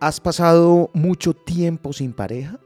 ¿Has pasado mucho tiempo sin pareja?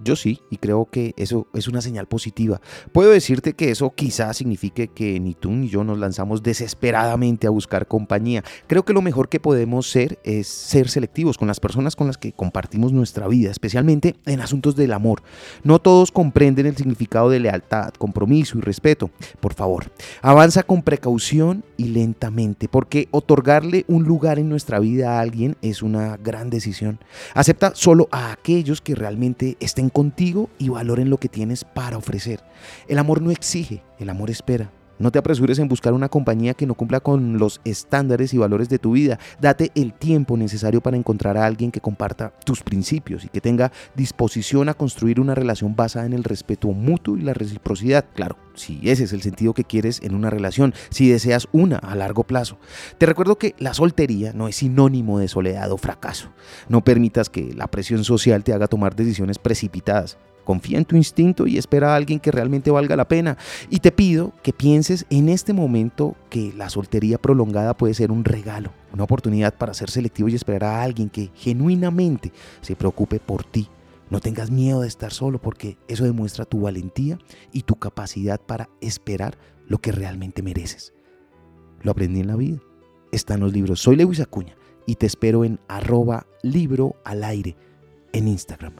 Yo sí, y creo que eso es una señal positiva. Puedo decirte que eso quizás signifique que ni tú ni yo nos lanzamos desesperadamente a buscar compañía. Creo que lo mejor que podemos ser es ser selectivos con las personas con las que compartimos nuestra vida, especialmente en asuntos del amor. No todos comprenden el significado de lealtad, compromiso y respeto. Por favor, avanza con precaución y lentamente, porque otorgarle un lugar en nuestra vida a alguien es una gran decisión. Acepta solo a aquellos que realmente estén contigo y valoren lo que tienes para ofrecer. El amor no exige, el amor espera. No te apresures en buscar una compañía que no cumpla con los estándares y valores de tu vida. Date el tiempo necesario para encontrar a alguien que comparta tus principios y que tenga disposición a construir una relación basada en el respeto mutuo y la reciprocidad. Claro, si ese es el sentido que quieres en una relación, si deseas una a largo plazo. Te recuerdo que la soltería no es sinónimo de soledad o fracaso. No permitas que la presión social te haga tomar decisiones precipitadas. Confía en tu instinto y espera a alguien que realmente valga la pena. Y te pido que pienses en este momento que la soltería prolongada puede ser un regalo, una oportunidad para ser selectivo y esperar a alguien que genuinamente se preocupe por ti. No tengas miedo de estar solo porque eso demuestra tu valentía y tu capacidad para esperar lo que realmente mereces. Lo aprendí en la vida. Está en los libros. Soy Lewis Acuña y te espero en arroba libro al aire en Instagram.